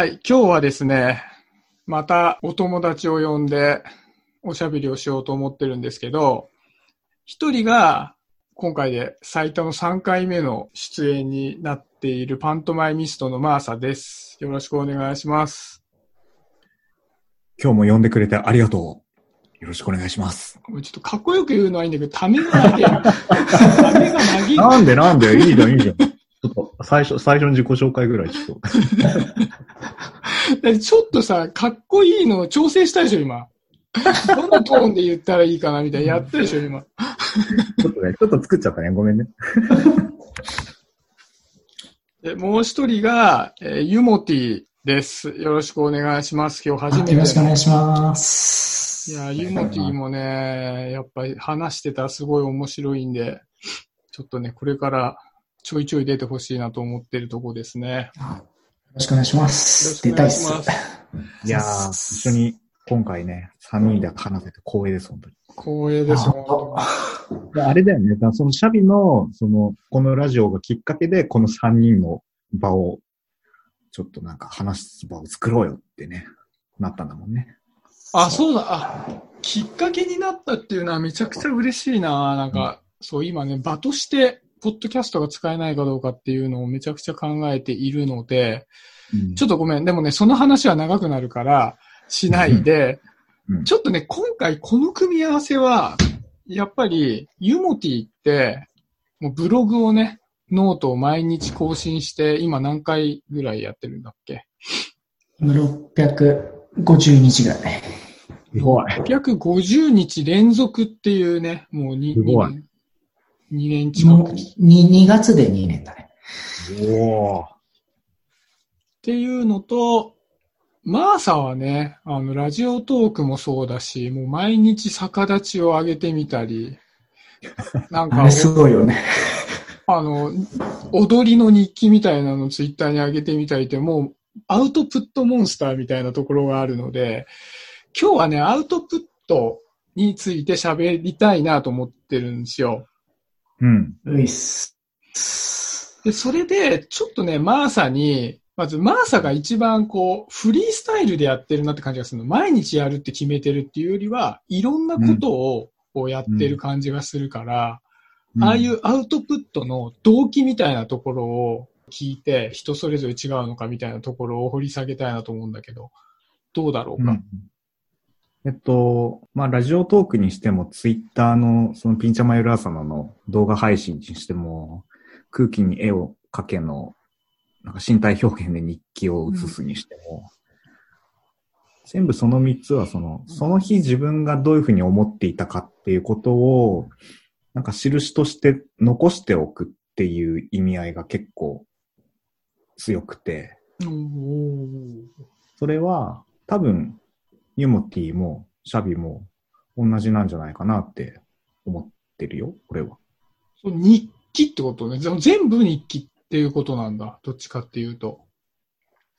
はい、今日はですね、またお友達を呼んでおしゃべりをしようと思ってるんですけど、一人が今回で最多の3回目の出演になっているパントマイミストのマーサです。よろしくお願いします。今日も呼んでくれてありがとう。よろしくお願いします。ちょっとかっこよく言うのはいいんだけど、ためが長い。ためが長い。なんでなんで？いいじゃん、いいじゃん。ちょっと、最初、最初の自己紹介ぐらいちょっと。ちょっとさ、かっこいいのを調整したでしょ、今。どのトーンで言ったらいいかなみたいなやったでしょ、今。ちょっとね、ちょっと作っちゃったね。ごめんね。でもう一人が、えーユモティです。よろしくお願いします。今日初めて。よろしくお願いします。いや、ユモティもね、やっぱり話してたらすごい面白いんで、ちょっとね、これからちょいちょい出てほしいなと思ってるとこですね。よろしくお願いしまよろす。しくお願い出たいっす。します。いやー、一緒に今回ね、3人で話せて光栄です、本当に。光栄です。本であれだよね。そのシャビの、その、このラジオがきっかけで、この3人の場を、ちょっとなんか話す場を作ろうよってね、なったんだもんね。当あ、そうだ。あ、きっかけになったっていうのはめちゃくちゃ嬉しいな。なんか、そう、今ね、場として、ポッドキャストが使えないかどうかっていうのをめちゃくちゃ考えているので、うんちょっとごめん。でもね、その話は長くなるから、しないで、うんちょっとね、今回この組み合わせは、やっぱり、ゆもてぃって、もうブログをね、ノートを毎日更新して、今何回ぐらいやってるんだっけ？650日ぐらい。すごい。?650 日連続っていうね、もう 2, すごい年、2年近く。っ 2, 2月で2年だね。おー。ていうのと、マーサはね、あの、ラジオトークもそうだし、もう毎日逆立ちを上げてみたり、なんかすごいよね。あの、踊りの日記みたいなのをツイッターに上げてみたりって、もうアウトプットモンスターみたいなところがあるので、今日はね、アウトプットについて喋りたいなと思ってるんですよ。うん。ういっす。で、それで、ちょっとね、マーサに、まず、マーサが一番こう、フリースタイルでやってるなって感じがするの。毎日やるって決めてるっていうよりは、いろんなことを、こうやってる感じがするから、ああいうアウトプットの動機みたいなところを聞いて、人それぞれ違うのかみたいなところを掘り下げたいなと思うんだけど、どうだろうか？うんえっと、まあ、ラジオトークにしても、ツイッターの、そのピンチャマユラー様の動画配信にしても、空気に絵を描けの、なんか身体表現で日記を写すにしても、全部その3つは、その、その日自分がどういうふうに思っていたかっていうことを、なんか印として残しておくっていう意味合いが結構強くて、それは多分、ユモティもシャビも同じなんじゃないかなって思ってるよ、俺は。日記ってことね。全部日記っていうことなんだ。どっちかっていうと。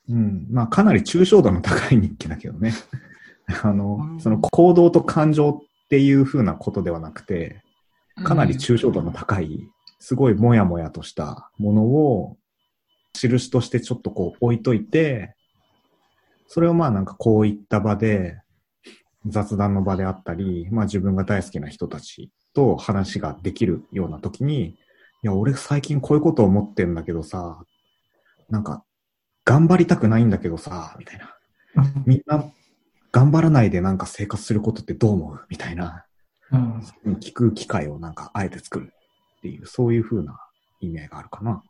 うん。まあ、かなり抽象度の高い日記だけどね。あうの、んその行動と感情っていう風なことではなくて、かなり抽象度の高い、すごいもやもやとしたものを、印としてちょっとこう置いといて、それをまあなんかこういった場で、雑談の場であったり、まあ自分が大好きな人たちと話ができるような時に、いや、俺最近こういうこと思ってんだけどさ、なんか、頑張りたくないんだけどさ、みたいな。みんな、頑張らないでなんか生活することってどう思う？みたいな。うん。聞く機会をなんかあえて作るっていう、そういう風な意味合いがあるかな。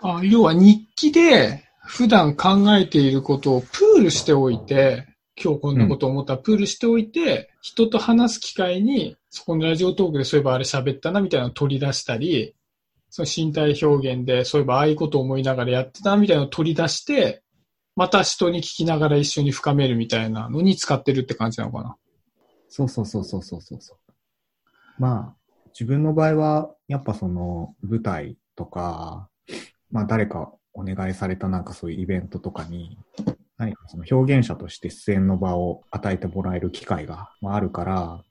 あ要は日記で普段考えていることをプールしておいて、今日こんなこと思ったらプールしておいて、人と話す機会に、そこのラジオトークでそういえばあれ喋ったなみたいなのを取り出したり、その身体表現でそういえばああいうことを思いながらやってたなみたいなのを取り出して、また人に聞きながら一緒に深めるみたいなのに使ってるって感じなのかな。そうそうそうそうそうそうそう。まあ、自分の場合は、やっぱその舞台とか、まあ誰かお願いされたなんかそういうイベントとかに、何かその表現者として出演の場を与えてもらえる機会がまああるから、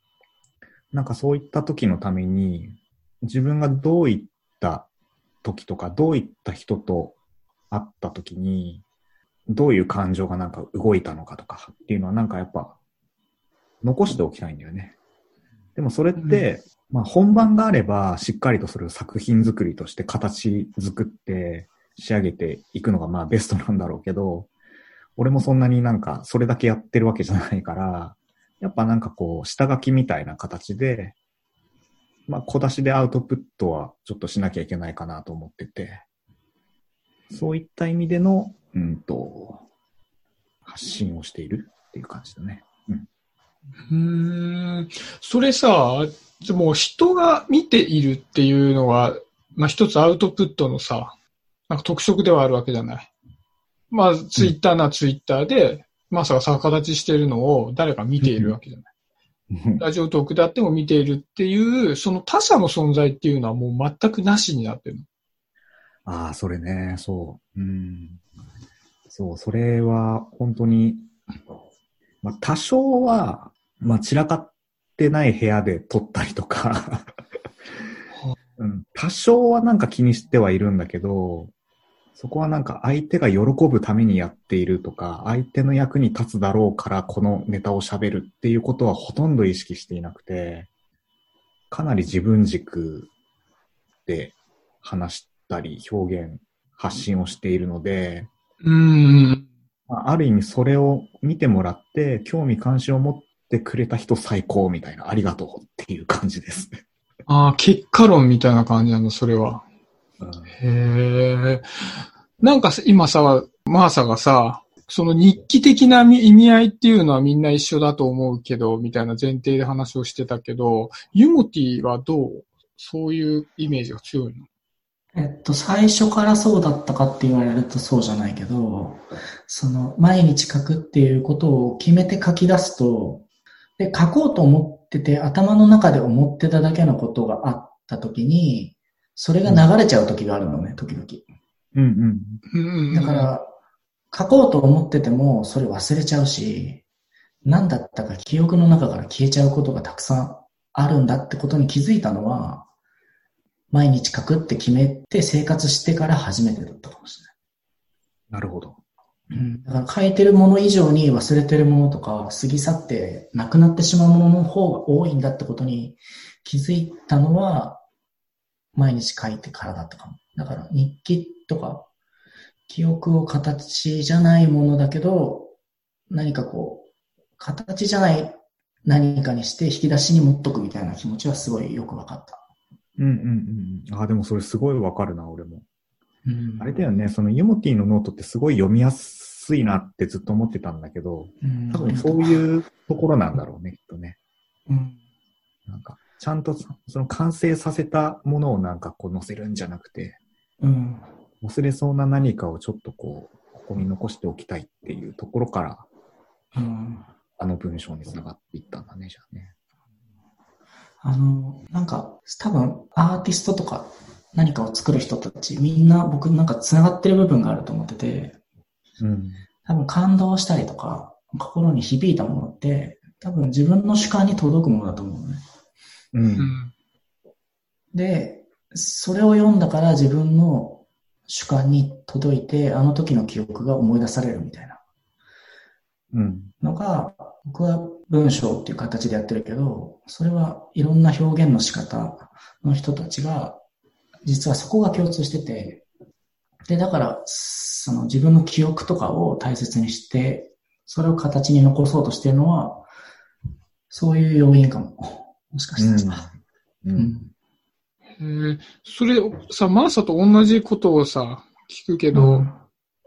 なんかそういった時のために、自分がどういった時とか、どういった人と会った時に、どういう感情がなんか動いたのかとかっていうのはなんかやっぱ残しておきたいんだよね。でもそれって、まあ本番があればしっかりとそれを作品作りとして形作って仕上げていくのがまあベストなんだろうけど、俺もそんなになんかそれだけやってるわけじゃないから、やっぱなんかこう下書きみたいな形で、まあ小出しでアウトプットはちょっとしなきゃいけないかなと思ってて、そういった意味での、うんと、発信をしているっていう感じだね。うん。うん。それさ、でも人が見ているっていうのは、まあ一つアウトプットのさ、なんか特色ではあるわけじゃない。まあツイッターなツイッターで、まさか逆立ちしてるのを誰か見ているわけじゃない。ラジオトークであっても見ているっていう、その他者の存在っていうのはもう全くなしになってるの。ああ、それね、そう。うん。そう、それは本当に、まあ多少は、まあ散らかってない部屋で撮ったりとか、うん、多少はなんか気にしてはいるんだけど、そこはなんか相手が喜ぶためにやっているとか、相手の役に立つだろうからこのネタを喋るっていうことはほとんど意識していなくて、かなり自分軸で話したり表現、発信をしているので、うーん。まあある意味それを見てもらって、興味関心を持ってくれた人最高みたいな、ありがとうっていう感じですね。ああ、結果論みたいな感じなの、それは。うん。へえ。なんか今さ、マーサがさ、その日記的な意味合いっていうのはみんな一緒だと思うけど、みたいな前提で話をしてたけど、ユモティはどう？そういうイメージが強いの？えっと、最初からそうだったかって言われるとそうじゃないけど、その、毎日書くっていうことを決めて書き出すと、で、書こうと思ってて、頭の中で思ってただけのことがあった時に、それが流れちゃう時があるのね、時々。うんうん。うんだから、書こうと思ってても、それ忘れちゃうし、何だったか記憶の中から消えちゃうことがたくさんあるんだってことに気づいたのは、毎日書くって決めて生活してから初めてだったかもしなるほど。れない。うん、だから書いてるもの以上に忘れてるものとか、過ぎ去ってなくなってしまうものの方が多いんだってことに気づいたのは、毎日書いてからだったかも。だから日記とか、記憶を形じゃないものだけど、何かこう、形じゃない何かにして引き出しに持っとくみたいな気持ちはすごいよくわかった。うんうんうんうん。ああ、でもそれすごいわかるな、俺も。うんあれだよね、そのゆもてぃのノートってすごい読みやすいなってずっと思ってたんだけど、うん多分そういうところなんだろうね、きっとね。うんなんか、ちゃんとそその完成させたものをなんかこう載せるんじゃなくて、うん忘れそうな何かをちょっとこう、ここに残しておきたいっていうところから、うんあの文章につながっていったんだね、じゃあね。あの、なんか、多分、アーティストとか何かを作る人たち、みんな僕なんか繋がってる部分があると思ってて、うん。多分感動したりとか、心に響いたものって、多分自分の主観に届くものだと思うのね。で、それを読んだから自分の主観に届いて、あの時の記憶が思い出されるみたいなうん。のが、僕は文章っていう形でやってるけど、それはいろんな表現の仕方の人たちが、実はそこが共通してて、で、だから、その自分の記憶とかを大切にして、それを形に残そうとしてるのは、そういう要因かも。もしかしたら。う。うんん。へえそれさ、マーサと同じことをさ、聞くけど、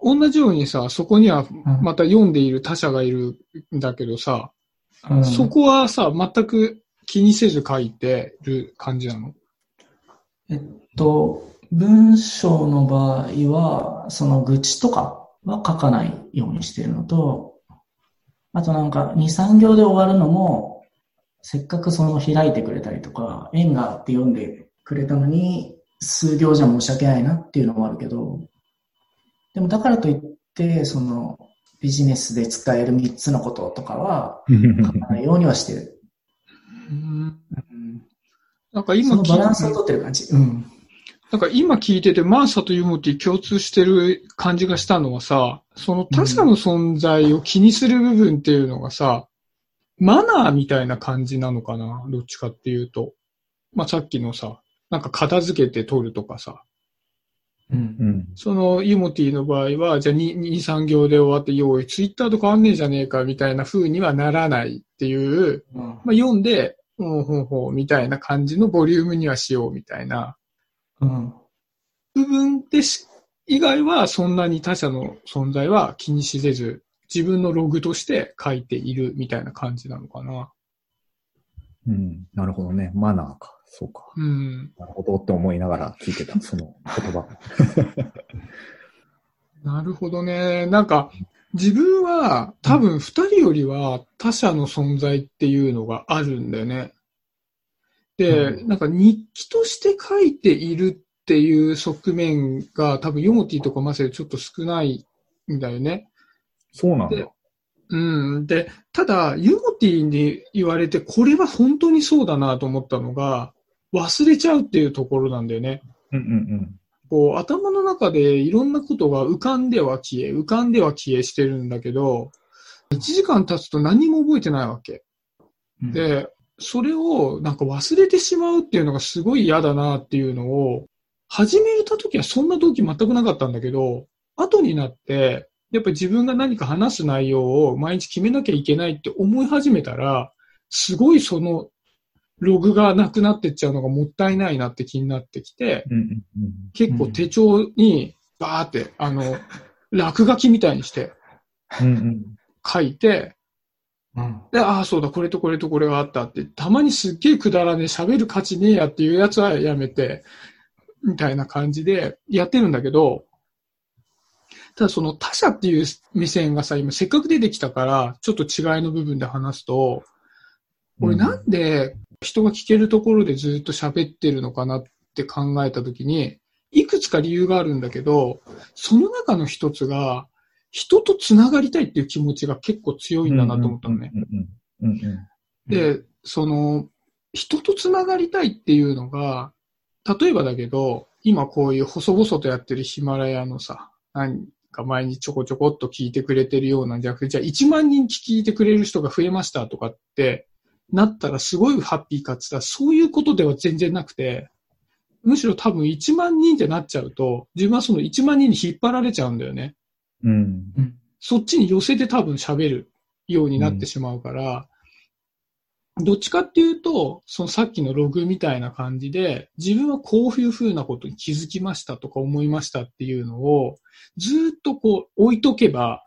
同じようにさ、そこにはうんまた読んでいる他者がいるんだけどさ、うんそこはさ、全く気にせず書いてる感じなの？えっと、文章の場合は、その愚痴とかは書かないようにしてるのと、あとなんか2、3行で終わるのも、せっかくその開いてくれたりとか、縁があって読んでくれたのに、数行じゃ申し訳ないなっていうのもあるけど、でもだからといって、そのビジネスで使える3つのこととかは書かないようにはしてる。うんうんなんかそ今バランスをとってる感じ。うん。なんか今聞いてて、マーサとユモティ共通してる感じがしたのはさ、その他者の存在を気にする部分っていうのがさ、マナーみたいな感じなのかな？どっちかっていうと。まあ、さっきのさ、なんか片付けて取るとかさ。うん。うん。そのユモティの場合は、じゃあ2、2 3行で終わって、よい、ツイッターと変わんねえじゃねえかみたいな風にはならないっていう、うん。まあ、読んで、ほうほうほうみたいな感じのボリュームにはしようみたいなうん。部分でし、以外はそんなに他者の存在は気にしせず、自分のログとして書いているみたいな感じなのかな。うん。なるほどね。マナーか。そうか。うん。なるほどって思いながら聞いてた、その言葉。なるほどね。なんか、自分は多分二人よりは他者の存在っていうのがあるんだよね。で、うなんか日記として書いているっていう側面が多分ヨモティとかマセルちょっと少ないんだよね。そうなんだで。うん。で、ただ、ユモティに言われて、これは本当にそうだなと思ったのが、忘れちゃうっていうところなんだよね。うんうんこう、頭の中でいろんなことが浮かんでは消え、浮かんでは消えしてるんだけど、1時間経つと何も覚えてないわけ。うん、で、それをなんか忘れてしまうっていうのがすごい嫌だなっていうのを、始めた時はそんな動機全くなかったんだけど、後になって、やっぱり自分が何か話す内容を毎日決めなきゃいけないって思い始めたら、すごいそのログがなくなってっちゃうのがもったいないなって気になってきて。結構手帳にバーって、あの、落書きみたいにして。書いて、うん。で、ああ、そうだ、これとこれとこれがあったって、たまにすっげえくだらねえ、喋る価値ねえやっていうやつはやめて、みたいな感じでやってるんだけど、ただその他者っていう目線がさ、今せっかく出てきたから、ちょっと違いの部分で話すと、俺なんで人が聞けるところでずっと喋ってるのかなって考えたときに、いくつか理由があるんだけど、その中の一つが、人と繋がりたいっていう気持ちが結構強いんだなと思ったのね。で、その、人と繋がりたいっていうのが、例えばだけど、今こういう細々とやってるヒマラヤのさ、何か前にちょこちょこっと聞いてくれてるようなんじゃなくて、じゃあ1万人聞いてくれる人が増えましたとかってなったらすごいハッピーかって言ったらそういうことでは全然なくて、むしろ多分1万人ってなっちゃうと、自分はその1万人に引っ張られちゃうんだよね。うん。そっちに寄せて多分喋るようになってしまうから、どっちかっていうと、そのさっきのログみたいな感じで、自分はこういうふうなことに気づきましたとか思いましたっていうのを、ずーっとこう置いとけば、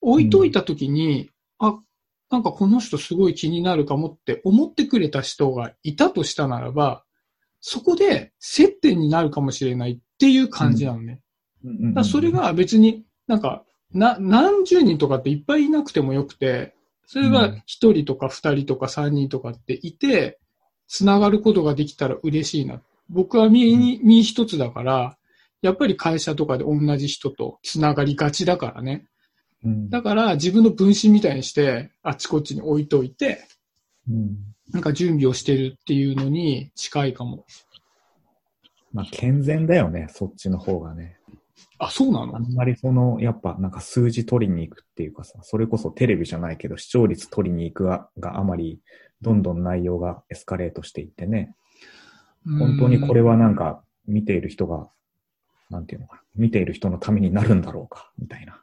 置いといたときに、あ、なんかこの人すごい気になるかもって思ってくれた人がいたとしたならば、そこで接点になるかもしれないっていう感じなのね。うん。うん。だそれが別になんか、な、何十人とかっていっぱいいなくてもよくて、それが一人とか二人とか三人とかっていて、つながることができたら嬉しいな。僕は身に、身一つだから、やっぱり会社とかで同じ人とつながりがちだからね。うんだから自分の分身みたいにして、あっちこっちに置いといて、うんなんか準備をしてるっていうのに近いかも。まあ、健全だよね、そっちの方がね。あ、そうなの？あんまりその、やっぱなんか数字取りに行くっていうかさ、それこそテレビじゃないけど視聴率取りに行くががあまり、どんどん内容がエスカレートしていってね、本当にこれはなんか見ている人が、なんていうのかな、見ている人のためになるんだろうか、みたいな。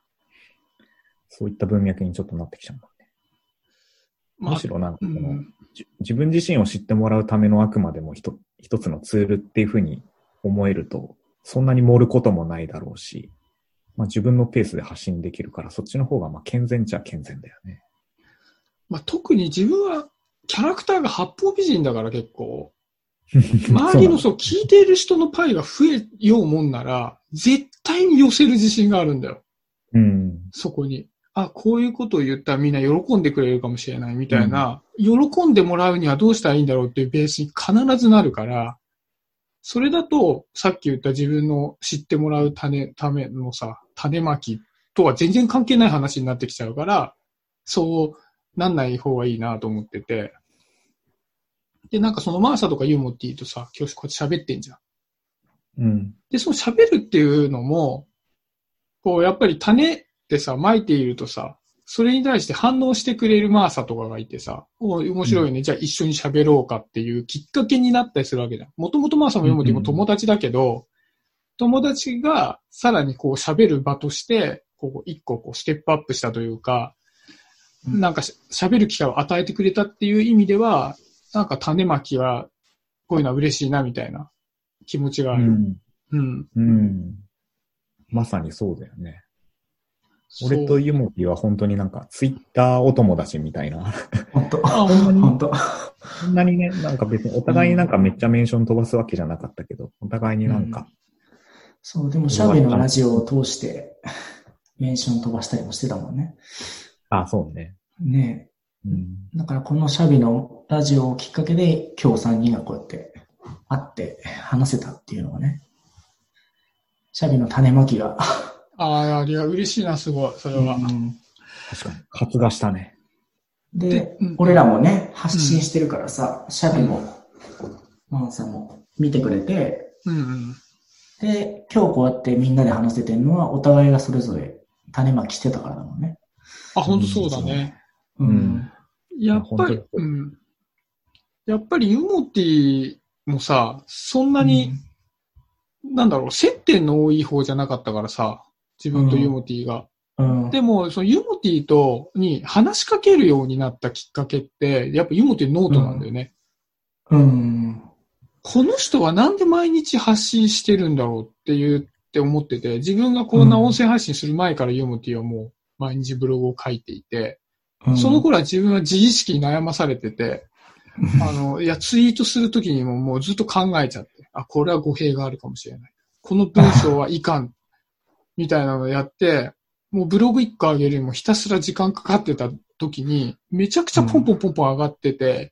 そういった文脈にちょっとなってきちゃうんだね。まあむしろなんかうこの、んじ自分自身を知ってもらうためのあくまでも一一つのツールっていうふうに思えると、そんなに盛ることもないだろうし、まあ、自分のペースで発信できるから、そっちの方がまあ健全っちゃ健全だよね。まあ、特に自分はキャラクターが八方美人だから結構、周りのそう、聞いている人のパイが増えようもんなら、絶対に寄せる自信があるんだよ。うん。そこに。あ、こういうことを言ったらみんな喜んでくれるかもしれないみたいな、喜んでもらうにはどうしたらいいんだろうっていうベースに必ずなるから、それだと、さっき言った自分の知ってもらう種、ためのさ、種まきとは全然関係ない話になってきちゃうから、そうなんない方がいいなと思ってて。で、なんかそのマーサとかユーモって言うとさ、今日こうやって喋ってんじゃん。うん。で、その喋るっていうのも、こう、やっぱり種ってさ、撒いているとさ、それに対して反応してくれるマーサとかがいてさ、お面白いね、じゃあ一緒に喋ろうかっていうきっかけになったりするわけじゃん。もともとマーサもヨモティも友達だけど、友達がさらにこう喋る場として、こう一個こうステップアップしたというか、うんなんかし喋る機会を与えてくれたっていう意味では、なんか種まきは、こういうのは嬉しいなみたいな気持ちがある。うん。うん。うん。まさにそうだよね。俺とユモティは本当になんかツイッターお友達みたいな。本当 あ、ほんまに本当そんなにね、なんか別にお互いになんかめっちゃメンション飛ばすわけじゃなかったけど、お互いになんか、そう、でもシャビのラジオを通して、メンション飛ばしたりもしてたもんね。あ、そうね。ねうん。え。だからこのシャビのラジオをきっかけで、今日3人がこうやって会って話せたっていうのがね。シャビの種まきが。ああ、いや、嬉しいな、すごい、それは。うん確かに。発芽したね。ででうん、俺らもね、発信してるからさ、シャビも、マンさんも見てくれて、うんうん。で、今日こうやってみんなで話せてるのは、お互いがそれぞれ種まきしてたからだもんね。あ、本当そうだね。ううん。やっぱりうん。やっぱりユモティもさ、そんなに、なんだろう、接点の多い方じゃなかったからさ、自分とユモティが。うん。でも、そのユモティと、に話しかけるようになったきっかけって、やっぱユモティノートなんだよね。うん。この人はなんで毎日発信してるんだろうっていうって思ってて、自分がこんな音声配信する前からユモティはもう毎日ブログを書いていて、うんその頃は自分は自意識に悩まされてて、あの、いや、ツイートするときにももうずっと考えちゃって、あ、これは語弊があるかもしれない。この文章はいかん。みたいなのをやって、もうブログ1個上げるよりもひたすら時間かかってた時に、めちゃくちゃポンポンポンポン上がってて、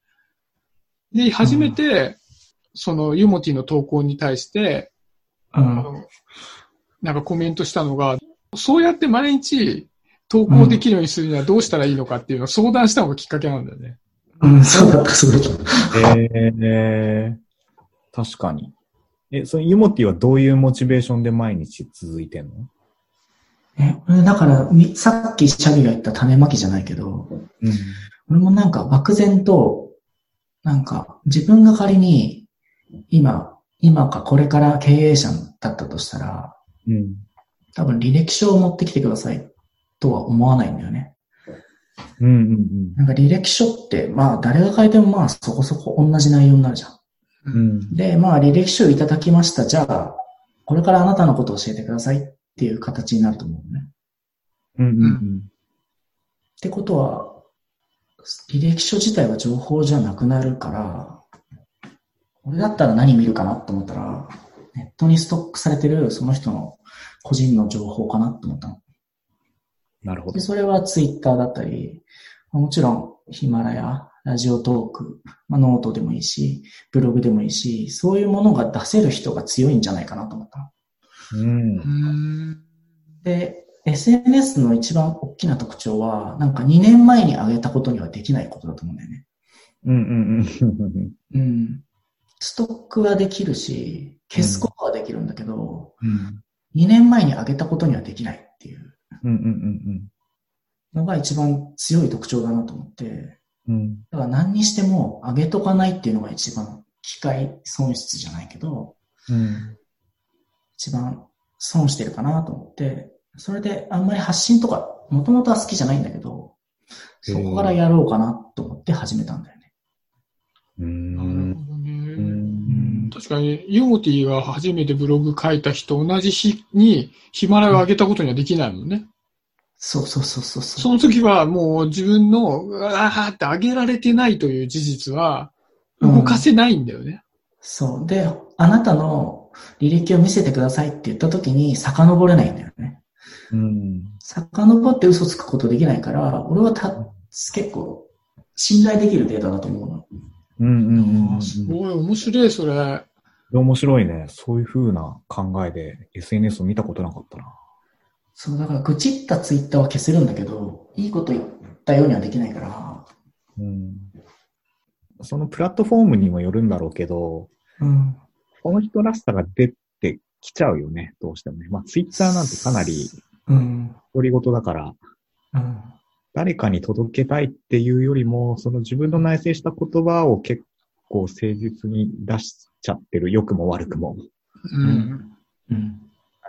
で、初めて、そのユモティの投稿に対して、あうん。のなんかコメントしたのが、そうやって毎日投稿できるようにするにはどうしたらいいのかっていうのを相談したのがきっかけなんだよね。うん、そうだった、そうだった。えー、確かに。え、そのユモティはどういうモチベーションで毎日続いてんの？え、俺だから、みさっきシャビが言った種まきじゃないけど、うん。俺もなんか漠然と、なんか自分が仮に今、今かこれから経営者だったとしたら、うん。多分履歴書を持ってきてくださいとは思わないんだよね。うんうんなんか履歴書って、まあ誰が書いてもまあそこそこ同じ内容になるじゃん。うん。うん。で、まあ履歴書をいただきました。じゃあ、これからあなたのことを教えてくださいっていう形になると思うね。うんうんってことは、履歴書自体は情報じゃなくなるから、俺だったら何見るかなと思ったら、ネットにストックされてるその人の個人の情報かなと思ったの。なるほどで、。それはツイッターだったり、もちろんヒマラヤ、ラジオトーク、まあ、ノートでもいいし、ブログでもいいし、そういうものが出せる人が強いんじゃないかなと思ったの。うんう。ん。で、SNS の一番大きな特徴は、なんか2年前に上げたことにはできないことだと思うんだよね。うんうんうん。うん。ストックはできるし、消すことはできるんだけど、うん2年前に上げたことにはできないっていううんうんのが一番強い特徴だなと思って、うんうん。だから何にしても上げとかないっていうのが一番機械損失じゃないけど、うん。一番損してるかなと思って、それであんまり発信とか、もともとは好きじゃないんだけど、そこからやろうかなと思って始めたんだよね。うなるん。ほどうね。ん。確かに、ユモティが初めてブログ書いた日と同じ日にヒマラヤを上げたことにはできないもんね。そうそうそうそうそう。その時はもう自分の、うわーって上げられてないという事実は動かせないんだよね。そう。で、あなたの履歴を見せてくださいって言った時に遡れないんだよね。うん。遡って嘘つくことできないから、俺はた結構信頼できるデータだと思うの。うんうんうんうん。すごい面白い、それ。面白いね。そういう風な考えで SNS を見たことなかったな。そう、だから愚痴ったツイッターは消せるんだけど、いいこと言ったようにはできないから、うん。そのプラットフォームにもよるんだろうけど、うん。この人らしさが出て来ちゃうよね、どうしてもね。まあ、ツイッターなんてかなりうん。独り言だから、うん。誰かに届けたいっていうよりも、その自分の内省した言葉を結構誠実に出しちゃってる、良くも悪くも。うん。うん。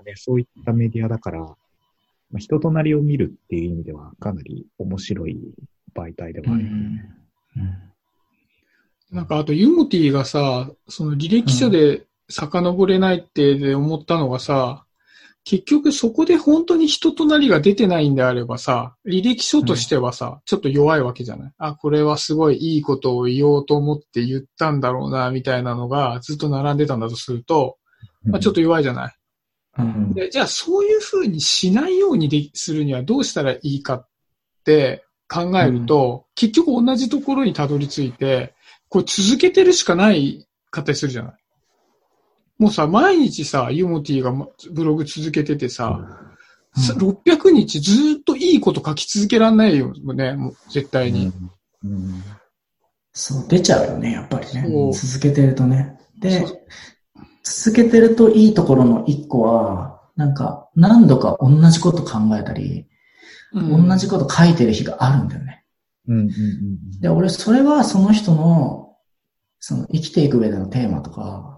ね、そういったメディアだから、まあ、人となりを見るっていう意味ではかなり面白い媒体ではあるよね。なんかあとユモティがさ、その履歴書で遡れないってで思ったのがさ、結局そこで本当に人となりが出てないんであればさ、履歴書としてはさ、ちょっと弱いわけじゃない？あ、これはすごいいいことを言おうと思って言ったんだろうな、みたいなのがずっと並んでたんだとすると、まあ、ちょっと弱いじゃない？うん。で、じゃあそういうふうにしないようにでするにはどうしたらいいかって考えると、結局同じところにたどり着いて、これ続けてるしかないかったりするじゃない？もうさ、毎日さ、ユモティがまブログ続けててさ、さ600日ずっといいこと書き続けらんないよね、もう絶対に。うん。うんそう、出ちゃうよね、やっぱりね。続けてるとね。で続けてるといいところの一個は、なんか、何度か同じこと考えたり、うん同じこと書いてる日があるんだよね。うんうんうんで、俺、それはその人の、その生きていく上でのテーマとか、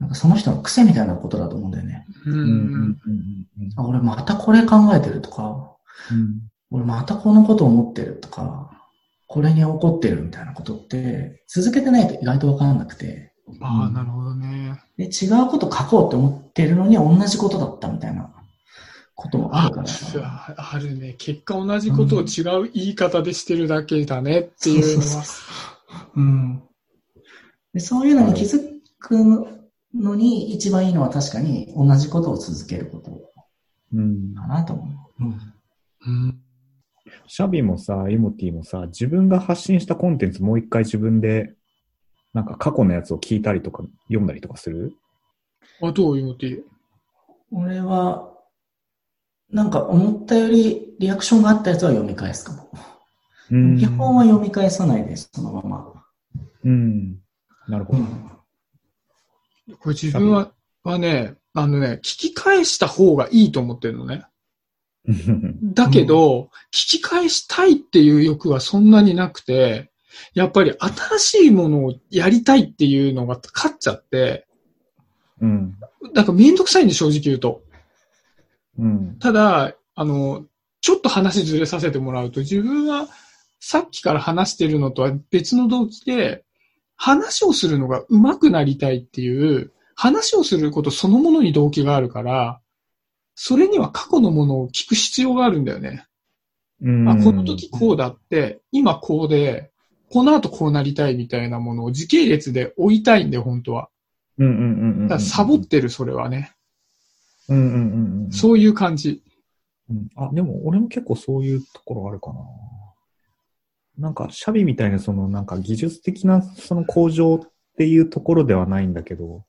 なんかその人の癖みたいなことだと思うんだよね。ううんうんうんん。あ、俺またこれ考えてるとか、うん俺またこのこと思ってるとか、これに怒ってるみたいなことって、続けてないと意外とわからなくて、ああ、なるほどね。で、違うこと書こうって思ってるのに同じことだったみたいなこともああるからさ。あるね。結果同じことを違う言い方でしてるだけだねっていうのは。うん。で、そういうのに気づくのに一番いいのは確かに同じことを続けることうんかなと思う。うん。うんシャビもさ、イモティもさ、自分が発信したコンテンツもう一回自分で、なんか過去のやつを聞いたりとか読んだりとかする？あ、どうユモティ？俺は、なんか思ったよりリアクションがあったやつは読み返すかも。うん基本は読み返さないです、そのまま。うん。なるほど。これ自分は、はね、あのね、聞き返した方がいいと思ってるのね。だけど、聞き返したいっていう欲はそんなになくて、やっぱり新しいものをやりたいっていうのが勝っちゃって、うん。なんかめんどくさいんで正直言うと。うん。ただ、あの、ちょっと話ずれさせてもらうと、自分はさっきから話してるのとは別の動機で、話をするのが上手くなりたいっていう、話をすることそのものに動機があるから、それには過去のものを聞く必要があるんだよね。うん。あ、この時こうだって、今こうで、この後こうなりたいみたいなものを時系列で置いたいんで、本当は。うんうんうんうん。だからサボってる、それはね。うんうんうんうん。そういう感じ。うんあ、でも俺も結構そういうところあるかな。なんか、シャビみたいなそのなんか技術的なその向上っていうところではないんだけど、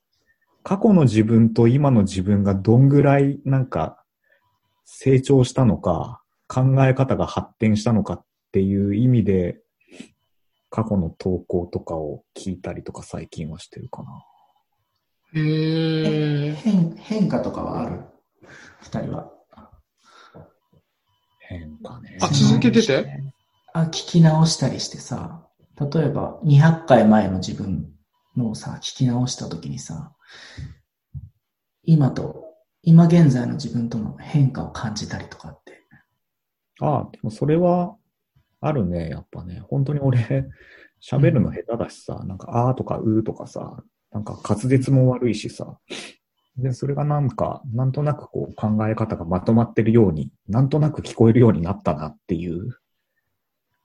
過去の自分と今の自分がどんぐらいなんか成長したのか、考え方が発展したのかっていう意味で、過去の投稿とかを聞いたりとか最近はしてるかな。へえ。変、変化とかはある？二人は。変化ね。あ続けてて？あ、聞き直したりしてさ、例えば200回前の自分のさ、聞き直した時にさ、今と、今現在の自分との変化を感じたりとかって。ああ、でもそれはあるね、やっぱね。本当に俺、喋るの下手だしさ、なんか、あーとかうーとかさ、なんか滑舌も悪いしさ。で、それがなんか、なんとなくこう考え方がまとまってるように、なんとなく聞こえるようになったなっていう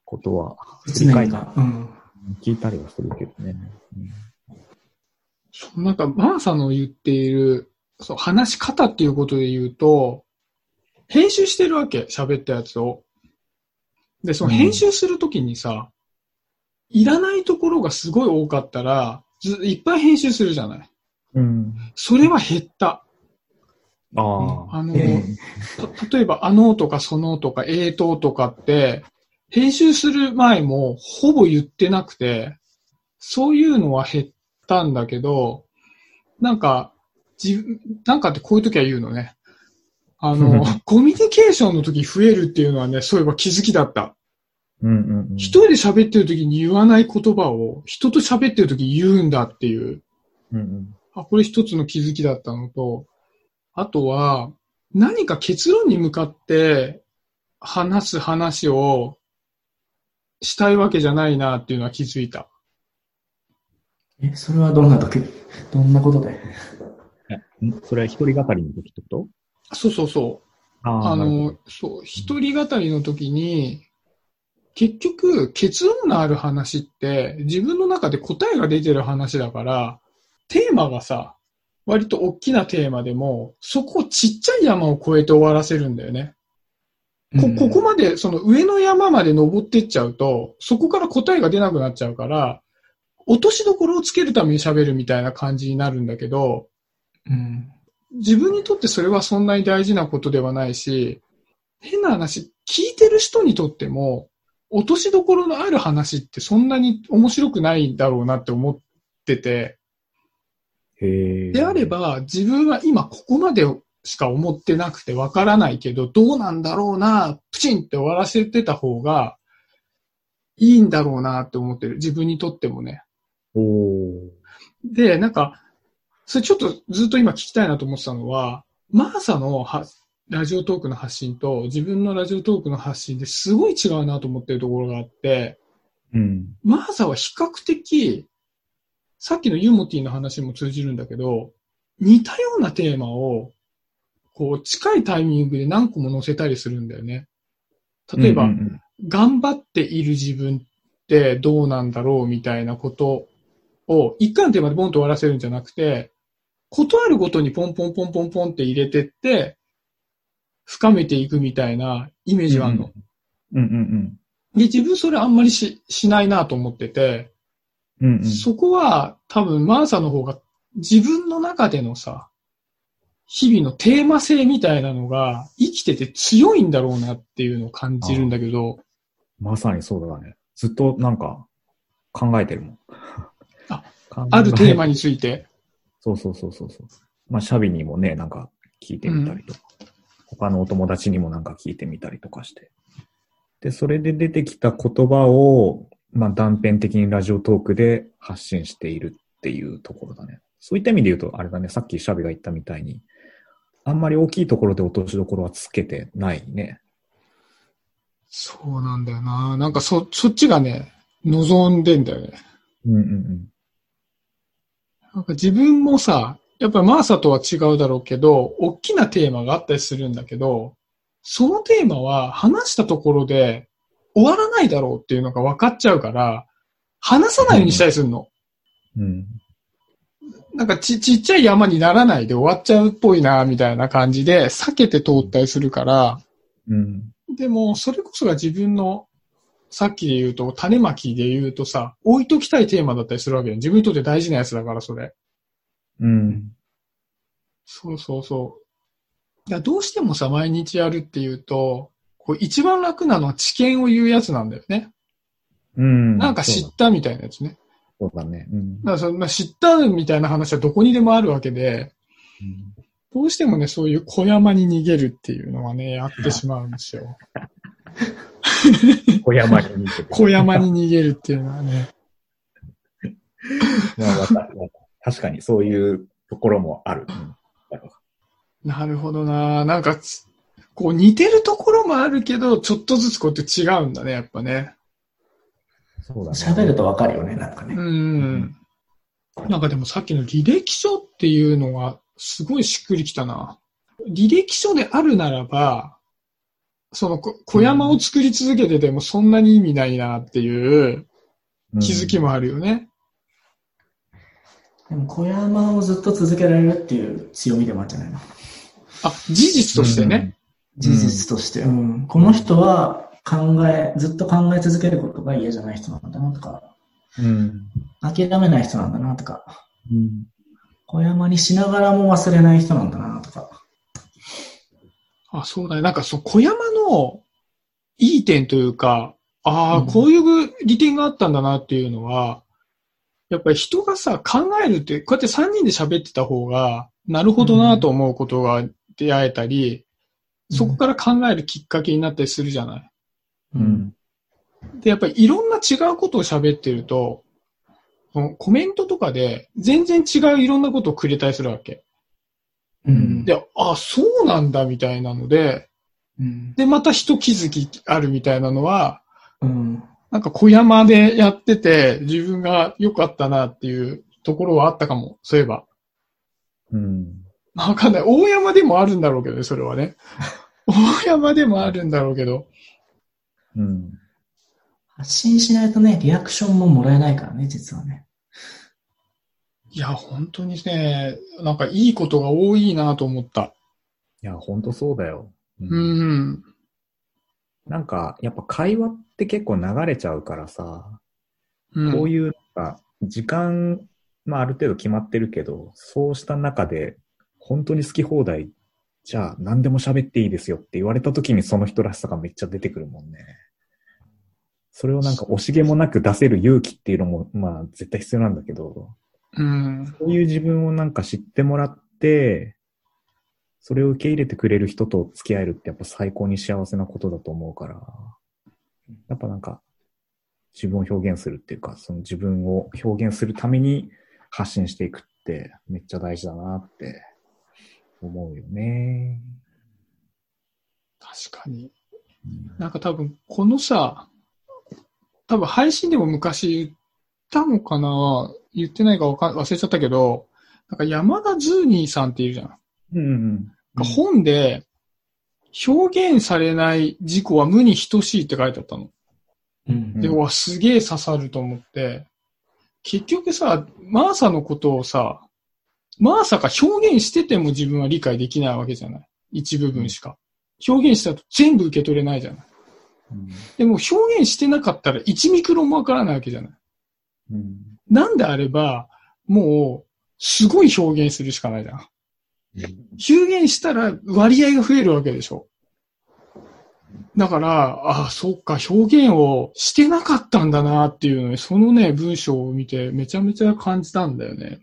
ことは、振り返ってが。うん。聞いたりはするけどね。そうなんか、マーさんの言っている、そう、話し方っていうことで言うと、編集してるわけ、喋ったやつを。で、その編集するときにさ、いらないところがすごい多かったら、ずいっぱい編集するじゃない。うん。それは減った。ああ。あの、えた例えば、あのとかそのとか、えーととかって、編集する前もほぼ言ってなくて、そういうのは減ったんだけど、なんか、自分、なんかってこういう時は言うのね。あの、コミュニケーションの時増えるっていうのはね、そういえば気づきだった。うんうんうん。一人で喋ってる時に言わない言葉を人と喋ってる時言うんだっていう。うんうん。あ、これ一つの気づきだったのと、あとは、何か結論に向かって話す話をしたいわけじゃないなっていうのは気づいた。え、それはどんな時？どんなことで？んそれは一人語りの時ってこと？そうそうそう。あの、そう、一人語りの時に、結局、結論のある話って、自分の中で答えが出てる話だから、テーマがさ、割と大きなテーマでも、そこをちっちゃい山を越えて終わらせるんだよね。こ、ここまで、その上の山まで登ってっちゃうと、そこから答えが出なくなっちゃうから、落としどころをつけるために喋るみたいな感じになるんだけど、うん。自分にとってそれはそんなに大事なことではないし、変な話、聞いてる人にとっても、落としどころのある話ってそんなに面白くないだろうなって思ってて。であれば自分は今ここまでしか思ってなくてわからないけど、どうなんだろうな、プチンって終わらせてた方がいいんだろうなって思ってる。自分にとってもね。で、なんか、それちょっとずっと今聞きたいなと思ってたのは、マーサのはラジオトークの発信と自分のラジオトークの発信ですごい違うなと思ってるところがあって、うん。マーサは比較的、さっきのユーモティの話も通じるんだけど、似たようなテーマを、こう、近いタイミングで何個も載せたりするんだよね。例えば、うんうん頑張っている自分ってどうなんだろうみたいなことを、一回のテーマでボンと終わらせるんじゃなくて、ことあるごとにポンポンポンポンポンって入れてって、深めていくみたいなイメージがあるの。うんうんで、自分それあんまりししないなと思ってて、うん。うんうん。そこは多分マーサの方が自分の中でのさ、日々のテーマ性みたいなのが生きてて強いんだろうなっていうのを感じるんだけど、まさにそうだね。ずっとなんか考えてるもん。ああるテーマについて。そうそうそうそうそう。まあ、シャビにもね、なんか聞いてみたりとか、他のお友達にもなんか聞いてみたりとかして。で、それで出てきた言葉を、まあ、断片的にラジオトークで発信しているっていうところだね。そういった意味で言うと、あれだね、さっきシャビが言ったみたいに、あんまり大きいところで落としどころはつけてないね。そうなんだよな。なんかそ、そっちがね、望んでんだよね。うんうんうん。なんか自分もさ、やっぱりマーサとは違うだろうけど、大きなテーマがあったりするんだけど、そのテーマは話したところで終わらないだろうっていうのが分かっちゃうから、話さないようにしたりするの。うん。なんかち、ちっちゃい山にならないで終わっちゃうっぽいな、みたいな感じで避けて通ったりするから、うん。でも、それこそが自分の、さっきで言うと、種まきで言うとさ、置いときたいテーマだったりするわけよ。自分にとって大事なやつだから、それ。うん。そうそうそう。いやどうしてもさ、毎日やるっていうと、こう一番楽なのは知見を言うやつなんだよね。うん。なんか知ったみたいなやつね。そうだね。うん。だからそんな知ったみたいな話はどこにでもあるわけで、どうしてもね、そういう小山に逃げるっていうのはね、やってしまうんですよ。小山に似てて。小山に逃げるっていうのはね。まあ確かにそういうところもある。うんなるほどなるほどななんかつ、こう似てるところもあるけど、ちょっとずつこうやって違うんだね、やっぱね。そうだね。喋るとわかるよね、なんかね。うん。なんかでもさっきの履歴書っていうのはすごいしっくりきたな。履歴書であるならば、そのこ小山を作り続けててもそんなに意味ないなっていう気づきもあるよね。でも小山をずっと続けられるっていう強みでもあるんじゃないの？あ、事実としてね。。事実として。うん。この人は考え、ずっと考え続けることが嫌じゃない人なんだなとか、うん。諦めない人なんだなとか、うん。小山にしながらも忘れない人なんだなとか。あ、そうだね。なんかそう、小山のいい点というか、ああ、うんこういう利点があったんだなっていうのは、やっぱり人がさ、考えるって、こうやって3人で喋ってた方が、なるほどなと思うことが出会えたり、そこから考えるきっかけになったりするじゃない。う。うんん。で、やっぱりいろんな違うことを喋ってると、そのコメントとかで全然違ういろんなことをくれたりするわけ。うん。で、あ、そうなんだみたいなので、うん。で、また一気づきあるみたいなのは、うん。なんか小山でやってて自分が良かったなっていうところはあったかも。そういえば。うん。わかんない。大山でもあるんだろうけどね、それはね。大山でもあるんだろうけど。うん。発信しないとね、リアクションももらえないからね、実はね。いや、本当にね、なんかいいことが多いなと思った。いや、ほんとそうだよ。ううん。なんか、やっぱ会話って結構流れちゃうからさ、うん、こういう、なんか、時間、まあある程度決まってるけど、そうした中で、本当に好き放題、じゃあ何でも喋っていいですよって言われた時にその人らしさがめっちゃ出てくるもんね。それをなんか惜しげもなく出せる勇気っていうのも、まあ絶対必要なんだけど、うん。そういう自分をなんか知ってもらって、それを受け入れてくれる人と付き合えるってやっぱ最高に幸せなことだと思うから、やっぱなんか自分を表現するっていうか、その自分を表現するために発信していくってめっちゃ大事だなって思うよね。確かに。うんなんか多分、このさ、多分配信でも昔言ったのかな？言ってないかわかん忘れちゃったけど、なんか山田ズーニーさんっているじゃん。うんうん本で、表現されない事故は無に等しいって書いてあったの。うん。で、うわ、すげえ刺さると思って、結局さ、マーサのことをさ、マーサが表現してても自分は理解できないわけじゃない。一部分しか。表現したと全部受け取れないじゃない。うんでも表現してなかったら1ミクロもわからないわけじゃない。うんなんであれば、もう、すごい表現するしかないじゃん。表現したら割合が増えるわけでしょ。だから、ああ、そっか、表現をしてなかったんだなっていうのに、そのね、文章を見てめちゃめちゃ感じたんだよね。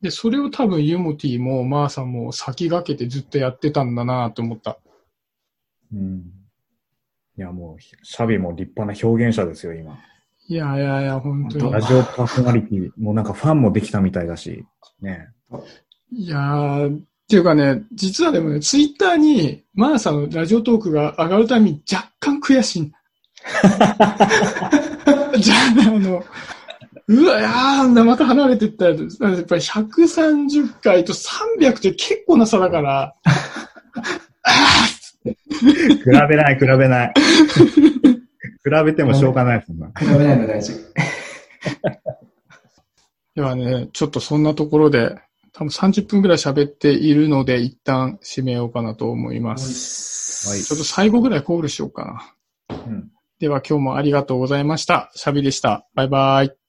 で、それを多分ユモティもマーサも先駆けてずっとやってたんだなって思った。うんいやもう、シャビも立派な表現者ですよ、今。いやいやいや、本当に。ラジオパーソナリティ、もうなんかファンもできたみたいだし、ね。いやー、っていうかね、実はでもね、ツイッターにマーサのラジオトークが上がるたびに若干悔しい。じゃあ、あの、うわ、いやー、また離れてったら、やっぱり130回と300って結構な差だから、比べない、比べない。比べてもしょうがない、そんな。比べないの大事。ではね、ちょっとそんなところで、多分30分ぐらい喋っているので、一旦締めようかなと思います。はいちょっと最後ぐらいコールしようかな。うんでは今日もありがとうございました。シャビでした。バイバイ。